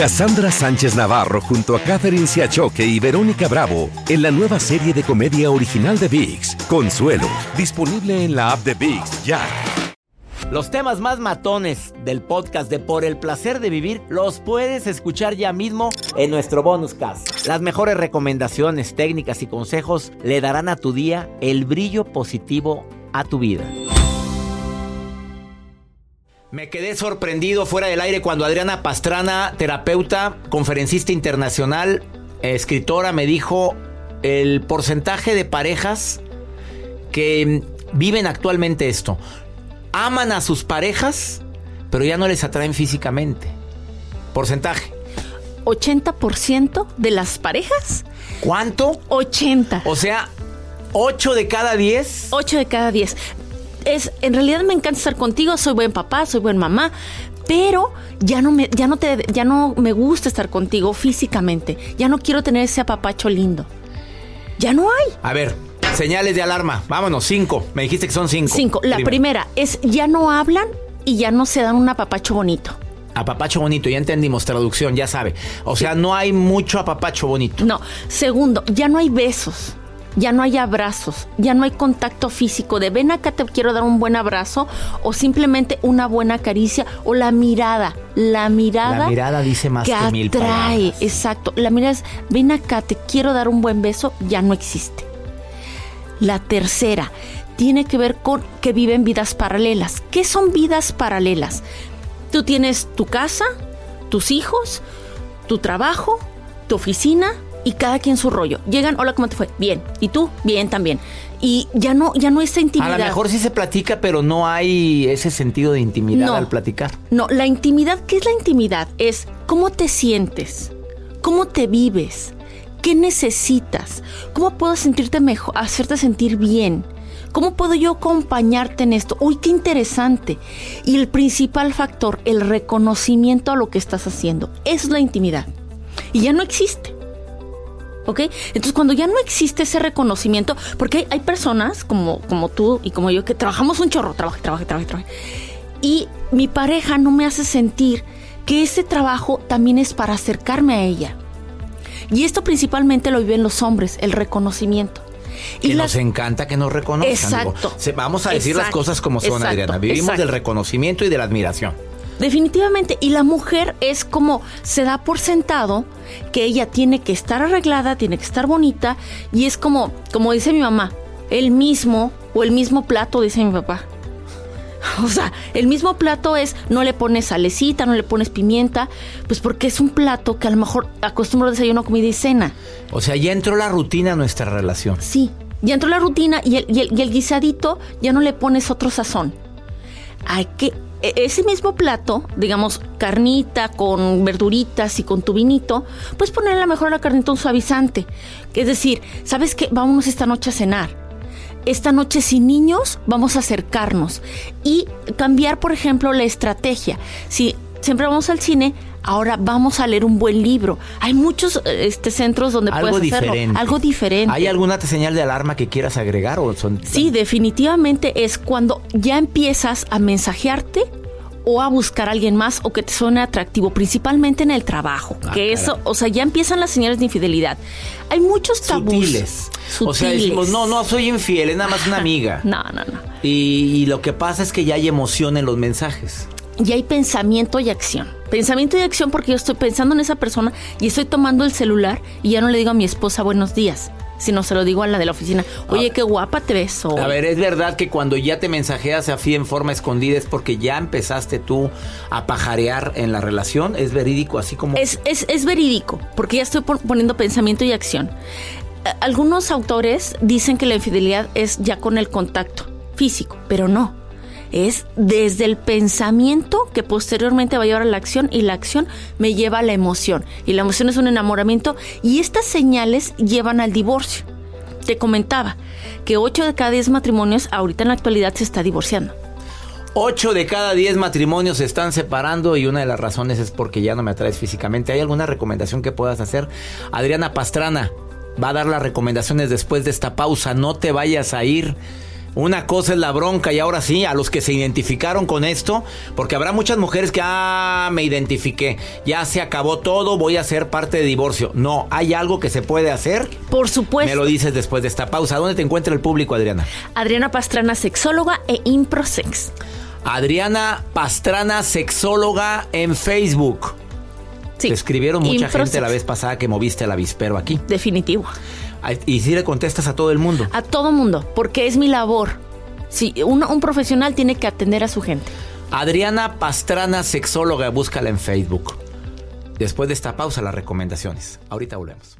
Cassandra Sánchez Navarro junto a Catherine Siachoque y Verónica Bravo en la nueva serie de comedia original de VIX, Consuelo, disponible en la app de VIX ya. Los temas más matones del podcast de Por el placer de vivir los puedes escuchar ya mismo en nuestro bonus cast. Las mejores recomendaciones, técnicas y consejos le darán a tu día el brillo positivo a tu vida. Me quedé sorprendido fuera del aire cuando Adriana Pastrana, terapeuta, conferencista internacional, escritora, me dijo el porcentaje de parejas que viven actualmente esto. Aman a sus parejas, pero ya no les atraen físicamente. Porcentaje. 80% de las parejas. ¿Cuánto? 80. O sea, 8 de cada 10. 8 de cada 10 es, en realidad me encanta estar contigo, soy buen papá, soy buen mamá, pero ya no me, ya no te, ya no me gusta estar contigo físicamente. Ya no quiero tener ese apapacho lindo. Ya no hay. A ver, señales de alarma. Vámonos, cinco. Me dijiste que son cinco. Cinco. La primera es ya no hablan y ya no se dan un apapacho bonito. Apapacho bonito, ya entendimos, traducción, ya sabe. O sea, no hay mucho apapacho bonito. No. Segundo, ya no hay besos ya no hay abrazos, ya no hay contacto físico de ven acá te quiero dar un buen abrazo o simplemente una buena caricia o la mirada, la mirada. La mirada dice más que, que mil atrae, exacto. La mirada es ven acá te quiero dar un buen beso, ya no existe. La tercera tiene que ver con que viven vidas paralelas. ¿Qué son vidas paralelas? Tú tienes tu casa, tus hijos, tu trabajo, tu oficina, y cada quien su rollo. Llegan, hola, ¿cómo te fue? Bien. ¿Y tú? Bien también. Y ya no, ya no esa intimidad. A lo mejor sí se platica, pero no hay ese sentido de intimidad al platicar. No, la intimidad, ¿qué es la intimidad? Es cómo te sientes, cómo te vives, qué necesitas, cómo puedo sentirte mejor, hacerte sentir bien. ¿Cómo puedo yo acompañarte en esto? Uy, qué interesante. Y el principal factor, el reconocimiento a lo que estás haciendo. es la intimidad. Y ya no existe. ¿Ok? Entonces, cuando ya no existe ese reconocimiento, porque hay, personas como, como tú y como yo que trabajamos un chorro, trabajo, trabajo, trabajo, trabajo. Y mi pareja no me hace sentir que ese trabajo también es para acercarme a ella. Y esto principalmente lo viven los hombres, el reconocimiento. Y nos encanta que nos reconozcan. Exacto. vamos a decir las cosas como son, Adriana. Vivimos del reconocimiento y de la admiración. Definitivamente. Y la mujer es como se da por sentado que ella tiene que estar arreglada, tiene que estar bonita. Y es como, como dice mi mamá, el mismo o el mismo plato, dice mi papá. O sea, el mismo plato es, no le pones salecita, no le pones pimienta, pues porque es un plato que a lo mejor acostumbro desayuno, comida y cena. O sea, ya entró la rutina a nuestra relación. Sí, ya entró la rutina y el, y el, y el guisadito ya no le pones otro sazón. Hay que ese mismo plato, digamos, carnita con verduritas y con tu vinito, puedes poner a mejor a la carnita un suavizante. Es decir, ¿sabes qué? Vámonos esta noche a cenar. Esta noche sin niños vamos a acercarnos y cambiar, por ejemplo, la estrategia. Si siempre vamos al cine, ahora vamos a leer un buen libro. Hay muchos este, centros donde Algo puedes hacerlo. Diferente. Algo diferente. ¿Hay alguna señal de alarma que quieras agregar? O son... Sí, definitivamente es cuando ya empiezas a mensajearte o a buscar a alguien más o que te suene atractivo, principalmente en el trabajo. Ah, que eso, o sea, ya empiezan las señales de infidelidad. Hay muchos tabús. Sutiles. O sea, decimos, no, no soy infiel, es nada más una amiga. No, no, no. Y, y lo que pasa es que ya hay emoción en los mensajes. Y hay pensamiento y acción. Pensamiento y acción porque yo estoy pensando en esa persona y estoy tomando el celular y ya no le digo a mi esposa buenos días sino se lo digo a la de la oficina. Oye, qué guapa te ves hoy. A ver, es verdad que cuando ya te mensajeas así en forma escondida es porque ya empezaste tú a pajarear en la relación. ¿Es verídico así como...? Es, es, es verídico, porque ya estoy poniendo pensamiento y acción. Algunos autores dicen que la infidelidad es ya con el contacto físico, pero no. Es desde el pensamiento que posteriormente va a llevar a la acción y la acción me lleva a la emoción. Y la emoción es un enamoramiento y estas señales llevan al divorcio. Te comentaba que 8 de cada 10 matrimonios ahorita en la actualidad se está divorciando. 8 de cada 10 matrimonios se están separando y una de las razones es porque ya no me atraes físicamente. ¿Hay alguna recomendación que puedas hacer? Adriana Pastrana va a dar las recomendaciones después de esta pausa. No te vayas a ir. Una cosa es la bronca y ahora sí, a los que se identificaron con esto, porque habrá muchas mujeres que, ah, me identifiqué, ya se acabó todo, voy a ser parte de divorcio. No, ¿hay algo que se puede hacer? Por supuesto. Me lo dices después de esta pausa. ¿Dónde te encuentra el público, Adriana? Adriana Pastrana, sexóloga e improsex. Adriana Pastrana, sexóloga en Facebook. Sí. Te escribieron mucha Improsex. gente la vez pasada que moviste el avispero aquí. Definitivo. Y si le contestas a todo el mundo. A todo mundo, porque es mi labor. Sí, un, un profesional tiene que atender a su gente. Adriana Pastrana, sexóloga, búscala en Facebook. Después de esta pausa, las recomendaciones. Ahorita volvemos.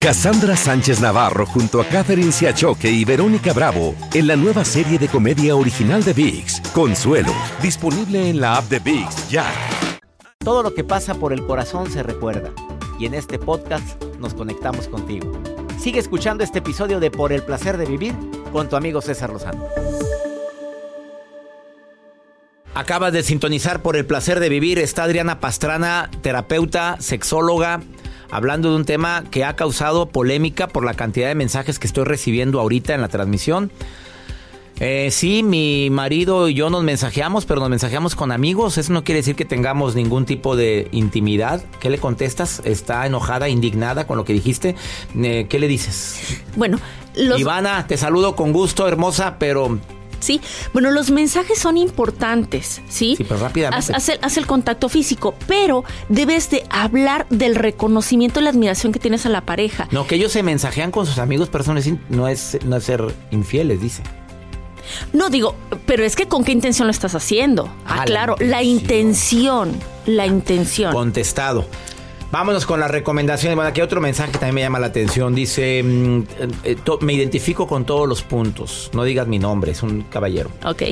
Cassandra Sánchez Navarro junto a Catherine Siachoque y Verónica Bravo en la nueva serie de comedia original de VIX, Consuelo, disponible en la app de VIX ya. Todo lo que pasa por el corazón se recuerda. Y en este podcast nos conectamos contigo. Sigue escuchando este episodio de Por el placer de vivir con tu amigo César Lozano. Acabas de sintonizar por el placer de vivir. Está Adriana Pastrana, terapeuta, sexóloga, hablando de un tema que ha causado polémica por la cantidad de mensajes que estoy recibiendo ahorita en la transmisión. Eh, sí, mi marido y yo nos mensajeamos, pero nos mensajeamos con amigos. Eso no quiere decir que tengamos ningún tipo de intimidad. ¿Qué le contestas? ¿Está enojada, indignada con lo que dijiste? Eh, ¿Qué le dices? Bueno, los, Ivana, te saludo con gusto, hermosa, pero sí, bueno, los mensajes son importantes, ¿sí? Sí, pero rápidamente. Haz, haz el, haz el contacto físico, pero debes de hablar del reconocimiento y la admiración que tienes a la pareja. no, que ellos se mensajean con sus amigos, pero no es, no es, ser infieles, dice. No digo, pero es que con qué intención lo estás haciendo. Ah, Ah, la claro, la intención. intención, la intención. Contestado. Vámonos con las recomendaciones. Bueno, aquí hay otro mensaje que también me llama la atención. Dice, mm, eh, me identifico con todos los puntos. No digas mi nombre, es un caballero. Ok.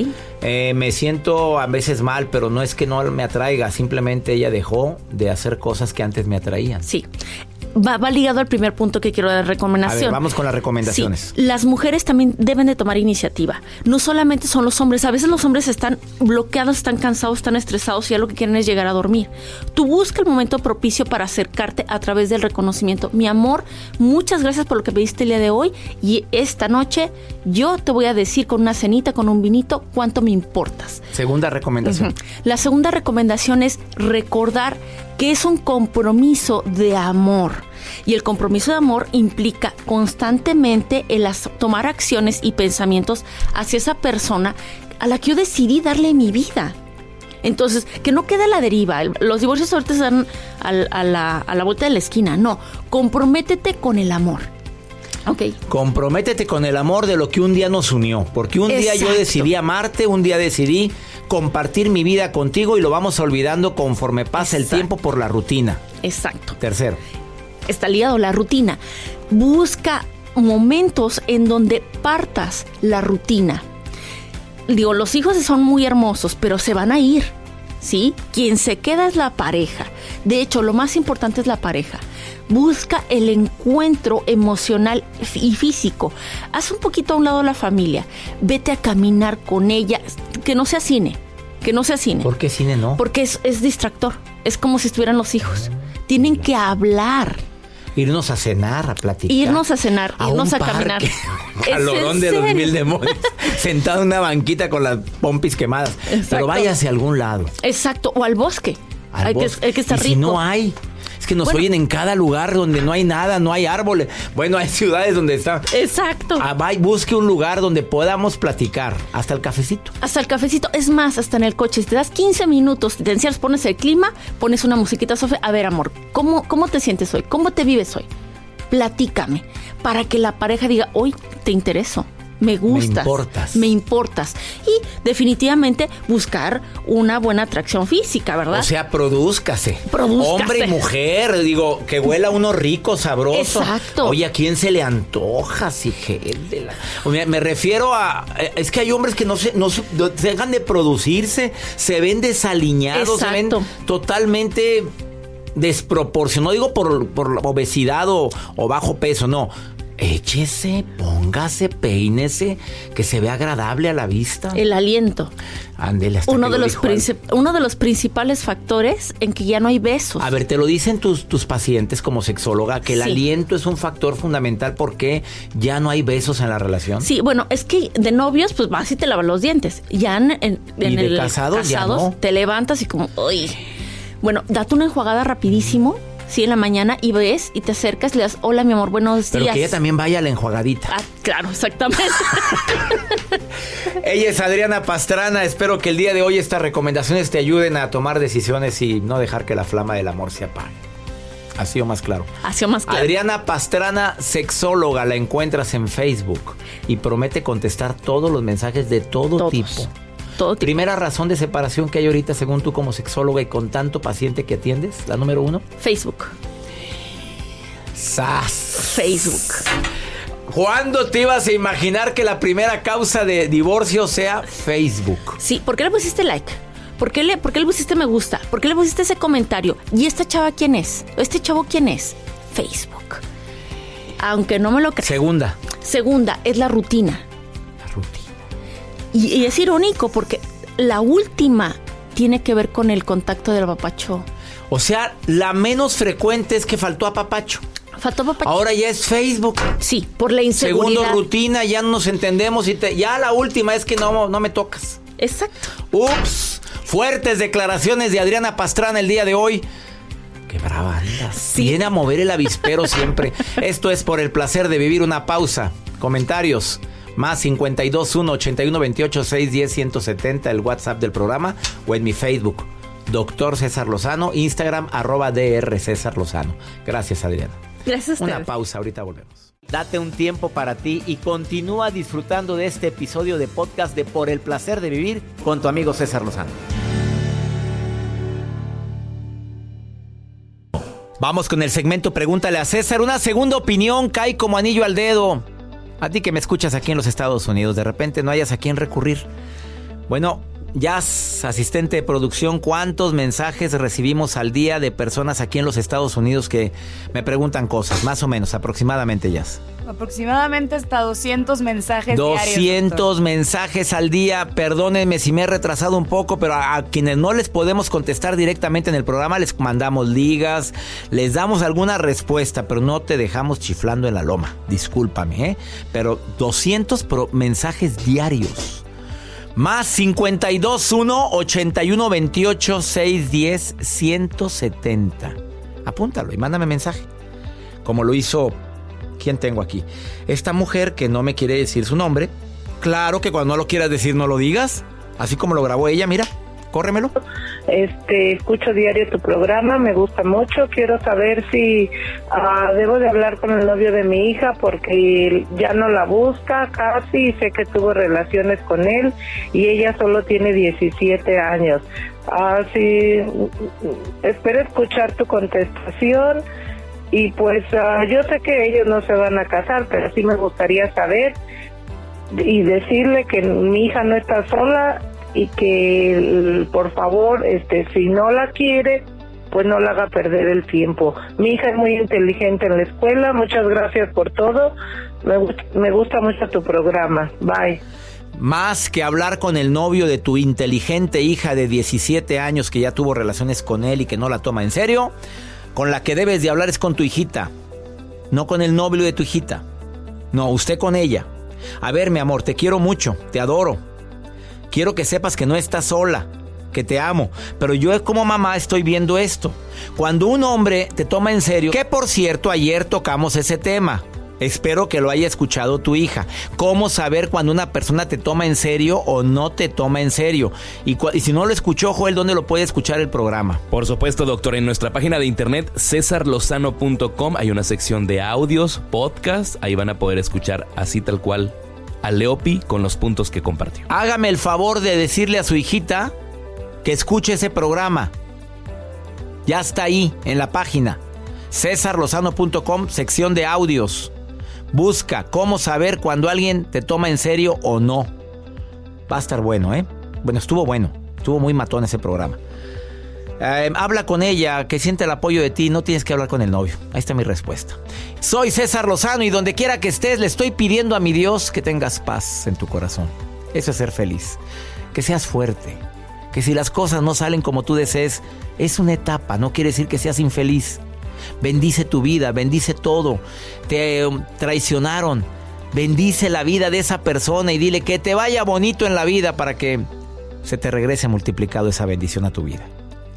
Eh, me siento a veces mal, pero no es que no me atraiga. Simplemente ella dejó de hacer cosas que antes me atraían. Sí. Va, va ligado al primer punto que quiero dar A recomendación. ver, vamos con las recomendaciones. Sí, las mujeres también deben de tomar iniciativa. No solamente son los hombres, a veces los hombres están bloqueados, están cansados, están estresados y ya lo que quieren es llegar a dormir. Tú busca el momento propicio para acercarte a través del reconocimiento. Mi amor, muchas gracias por lo que pediste el día de hoy y esta noche yo te voy a decir con una cenita, con un vinito, cuánto me importas. Segunda recomendación. La segunda recomendación es recordar que es un compromiso de amor. Y el compromiso de amor implica constantemente el tomar acciones y pensamientos hacia esa persona a la que yo decidí darle mi vida. Entonces, que no quede a la deriva. Los divorcios ahorita se dan a, la, a la vuelta de la esquina. No, comprométete con el amor. Ok. Comprométete con el amor de lo que un día nos unió. Porque un día yo decidí amarte, un día decidí compartir mi vida contigo y lo vamos olvidando conforme pasa el tiempo por la rutina. Exacto. Tercero. Está ligado a la rutina. Busca momentos en donde partas la rutina. Digo, los hijos son muy hermosos, pero se van a ir. ¿Sí? Quien se queda es la pareja. De hecho, lo más importante es la pareja. Busca el encuentro emocional y físico. Haz un poquito a un lado la familia. Vete a caminar con ella. Que no sea cine. Que no sea cine. ¿Por qué cine no? Porque es, es distractor. Es como si estuvieran los hijos. Tienen que hablar. Irnos a cenar, a platicar. Irnos a cenar, irnos un a caminar. parque. ¿Es Calorón de los mil demonios. Sentado en una banquita con las pompis quemadas. Pero váyase a algún lado. Exacto, o al bosque. al hay, bosque. Que, hay que estar y si rico. no hay. Que nos oyen en cada lugar donde no hay nada, no hay árboles. Bueno, hay ciudades donde está. Exacto. Ah, va y busque un lugar donde podamos platicar. Hasta el cafecito. Hasta el cafecito. Es más, hasta en el coche. Si te das 15 minutos, te encierras, pones el clima, pones una musiquita, Sofía. A ver, amor, ¿cómo, ¿cómo te sientes hoy? ¿Cómo te vives hoy? Platícame. Para que la pareja diga, hoy te intereso me gustas. Me importas. Me importas. Y definitivamente buscar una buena atracción física, ¿verdad? O sea, produzcase. Produzcase. Hombre y mujer, digo, que huela uno rico, sabroso. Exacto. Oye, ¿a quién se le antoja, si de la... me, me, refiero a... Es que hay hombres que no se, no se, dejan de producirse, se ven desaliñados, se ven totalmente desproporcionados. No digo por, por obesidad o, o bajo peso, no échese, póngase, peínese, que se vea agradable a la vista. El aliento. Ándele, hasta uno, que de lo los dijo uno de los principales factores en que ya no hay besos. A ver, te lo dicen tus, tus pacientes como sexóloga, que el Sí. aliento es un factor fundamental porque ya no hay besos en la relación. Sí, bueno, es que de novios, pues vas y te lavas los dientes. Ya en, en- Y en de el casados ya no. te levantas y como, uy. Bueno, date una enjuagada rapidísimo, sí, en la mañana y ves y te acercas le das, hola, mi amor, buenos Pero días. que ella también vaya a la enjuagadita. Ah, claro, exactamente. Ella es Adriana Pastrana. Espero que el día de hoy estas recomendaciones te ayuden a tomar decisiones y no dejar que la flama del amor se apague. Así o más claro. Ha sido más claro. Adriana Pastrana, sexóloga, la encuentras en Facebook y promete contestar todos los mensajes de todo Todos. tipo. Todo tipo. Primera razón de separación que hay ahorita según tú como sexóloga y con tanto paciente que atiendes, la número uno. Facebook. ¡Sas! Facebook. ¿Cuándo te ibas a imaginar que la primera causa de divorcio sea Facebook? Sí, ¿por qué le pusiste like? ¿Por qué, le, ¿Por qué le pusiste me gusta? ¿Por qué le pusiste ese comentario? ¿Y esta chava quién es? ¿O ¿Este chavo quién es? Facebook. Aunque no me lo creas. Segunda, Segunda, es la rutina. Y, y es irónico porque la última tiene que ver con el contacto del papacho. O sea, la menos frecuente es que faltó a Papacho. Faltó papacho. Ahora ya es Facebook. Sí, por la inseguridad. Segundo, rutina, ya no nos entendemos y te- ya la última es que no, no me tocas. Exacto. Ups, fuertes declaraciones de Adriana Pastrana el día de hoy. Qué brava andas. Viene a mover el avispero siempre. Esto es por el placer de vivir una pausa. Comentarios. Más 52 1 81 28 610 170 el WhatsApp del programa o en mi Facebook. Doctor César Lozano, Instagram arroba DR César Lozano. Gracias Adriana. Gracias a Una pausa, ahorita volvemos. Date un tiempo para ti y continúa disfrutando de este episodio de podcast de Por el placer de vivir con tu amigo César Lozano. Vamos con el segmento Pregúntale a César. Una segunda opinión cae como anillo al dedo. A ti que me escuchas aquí en los Estados Unidos, de repente no hayas a quién recurrir. Bueno, Jazz, asistente de producción, ¿cuántos mensajes recibimos al día de personas aquí en los Estados Unidos que me preguntan cosas? Más o menos, aproximadamente, Jazz. Aproximadamente hasta 200 mensajes diarios. 200 doctor. mensajes al día. Perdónenme si me he retrasado un poco, pero a, a quienes no les podemos contestar directamente en el programa, les mandamos ligas, les damos alguna respuesta, pero no te dejamos chiflando en la loma. Discúlpame, ¿eh? Pero 200 pro- mensajes diarios. Más 52 1 81 28 610 170. Apúntalo y mándame mensaje. Como lo hizo ¿Quién tengo aquí? Esta mujer que no me quiere decir su nombre. Claro que cuando no lo quieras decir no lo digas. Así como lo grabó ella, mira, córremelo. Este, escucho diario tu programa, me gusta mucho. Quiero saber si ah, debo de hablar con el novio de mi hija porque ya no la busca casi. Sé que tuvo relaciones con él y ella solo tiene 17 años. Ah, sí, espero escuchar tu contestación. Y pues ah, yo sé que ellos no se van a casar, pero sí me gustaría saber y decirle que mi hija no está sola y que por favor este si no la quiere pues no la haga perder el tiempo mi hija es muy inteligente en la escuela muchas gracias por todo me, gust- me gusta mucho tu programa bye Más que hablar con el novio de tu inteligente hija de 17 años que ya tuvo relaciones con él y que no la toma en serio, con la que debes de hablar es con tu hijita, no con el novio de tu hijita. No, usted con ella. A ver, mi amor, te quiero mucho, te adoro. Quiero que sepas que no estás sola, porque te amo. Pero yo como mamá estoy viendo esto. Cuando un hombre te toma en serio, que por cierto ayer tocamos ese tema. Espero que lo haya escuchado tu hija. ¿Cómo saber cuando una persona te toma en serio o no te toma en serio? Y, si no lo escuchó, Joel, ¿dónde lo puede escuchar el programa? Por supuesto, doctor. En nuestra página de internet, cesarlozano.com, hay una sección de audios, podcast. Ahí van a poder escuchar así tal cual a Leopi con los puntos que compartió. Hágame el favor de decirle a su hijita que escuche ese programa. Ya está ahí en la página. cesarlozano.com, sección de audios. Busca cómo saber cuando alguien te toma en serio o no. Va a estar bueno, ¿eh? Bueno, estuvo bueno. Estuvo muy matón ese programa. Em, habla con ella, que siente el apoyo de ti, no tienes que hablar con el novio. Ahí está mi respuesta. Soy César Lozano y donde quiera que estés, le estoy pidiendo a mi Dios que tengas paz en tu corazón. Eso es ser feliz. Que seas fuerte. Que si las cosas no salen como tú desees, es una etapa, no quiere decir que seas infeliz. Bendice tu vida, bendice todo. Te um, traicionaron. Bendice la vida de esa persona y dile que te vaya bonito en la vida para que se te regrese multiplicado esa bendición a tu vida.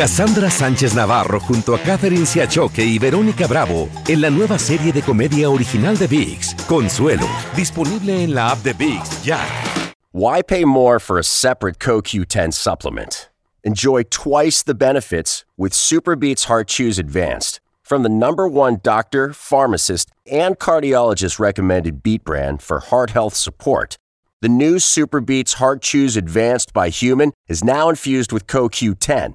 Cassandra Sánchez Navarro junto a Catherine Siachoque y Verónica Bravo en la nueva serie de comedia original de VIX, Consuelo, disponible en la app de VIX ya. Why pay more for a separate CoQ10 supplement? Enjoy twice the benefits with Superbeats Heart Chews Advanced from the number one doctor, pharmacist, and cardiologist recommended beat brand for heart health support. The new Superbeats Heart Chews Advanced by Human is now infused with CoQ10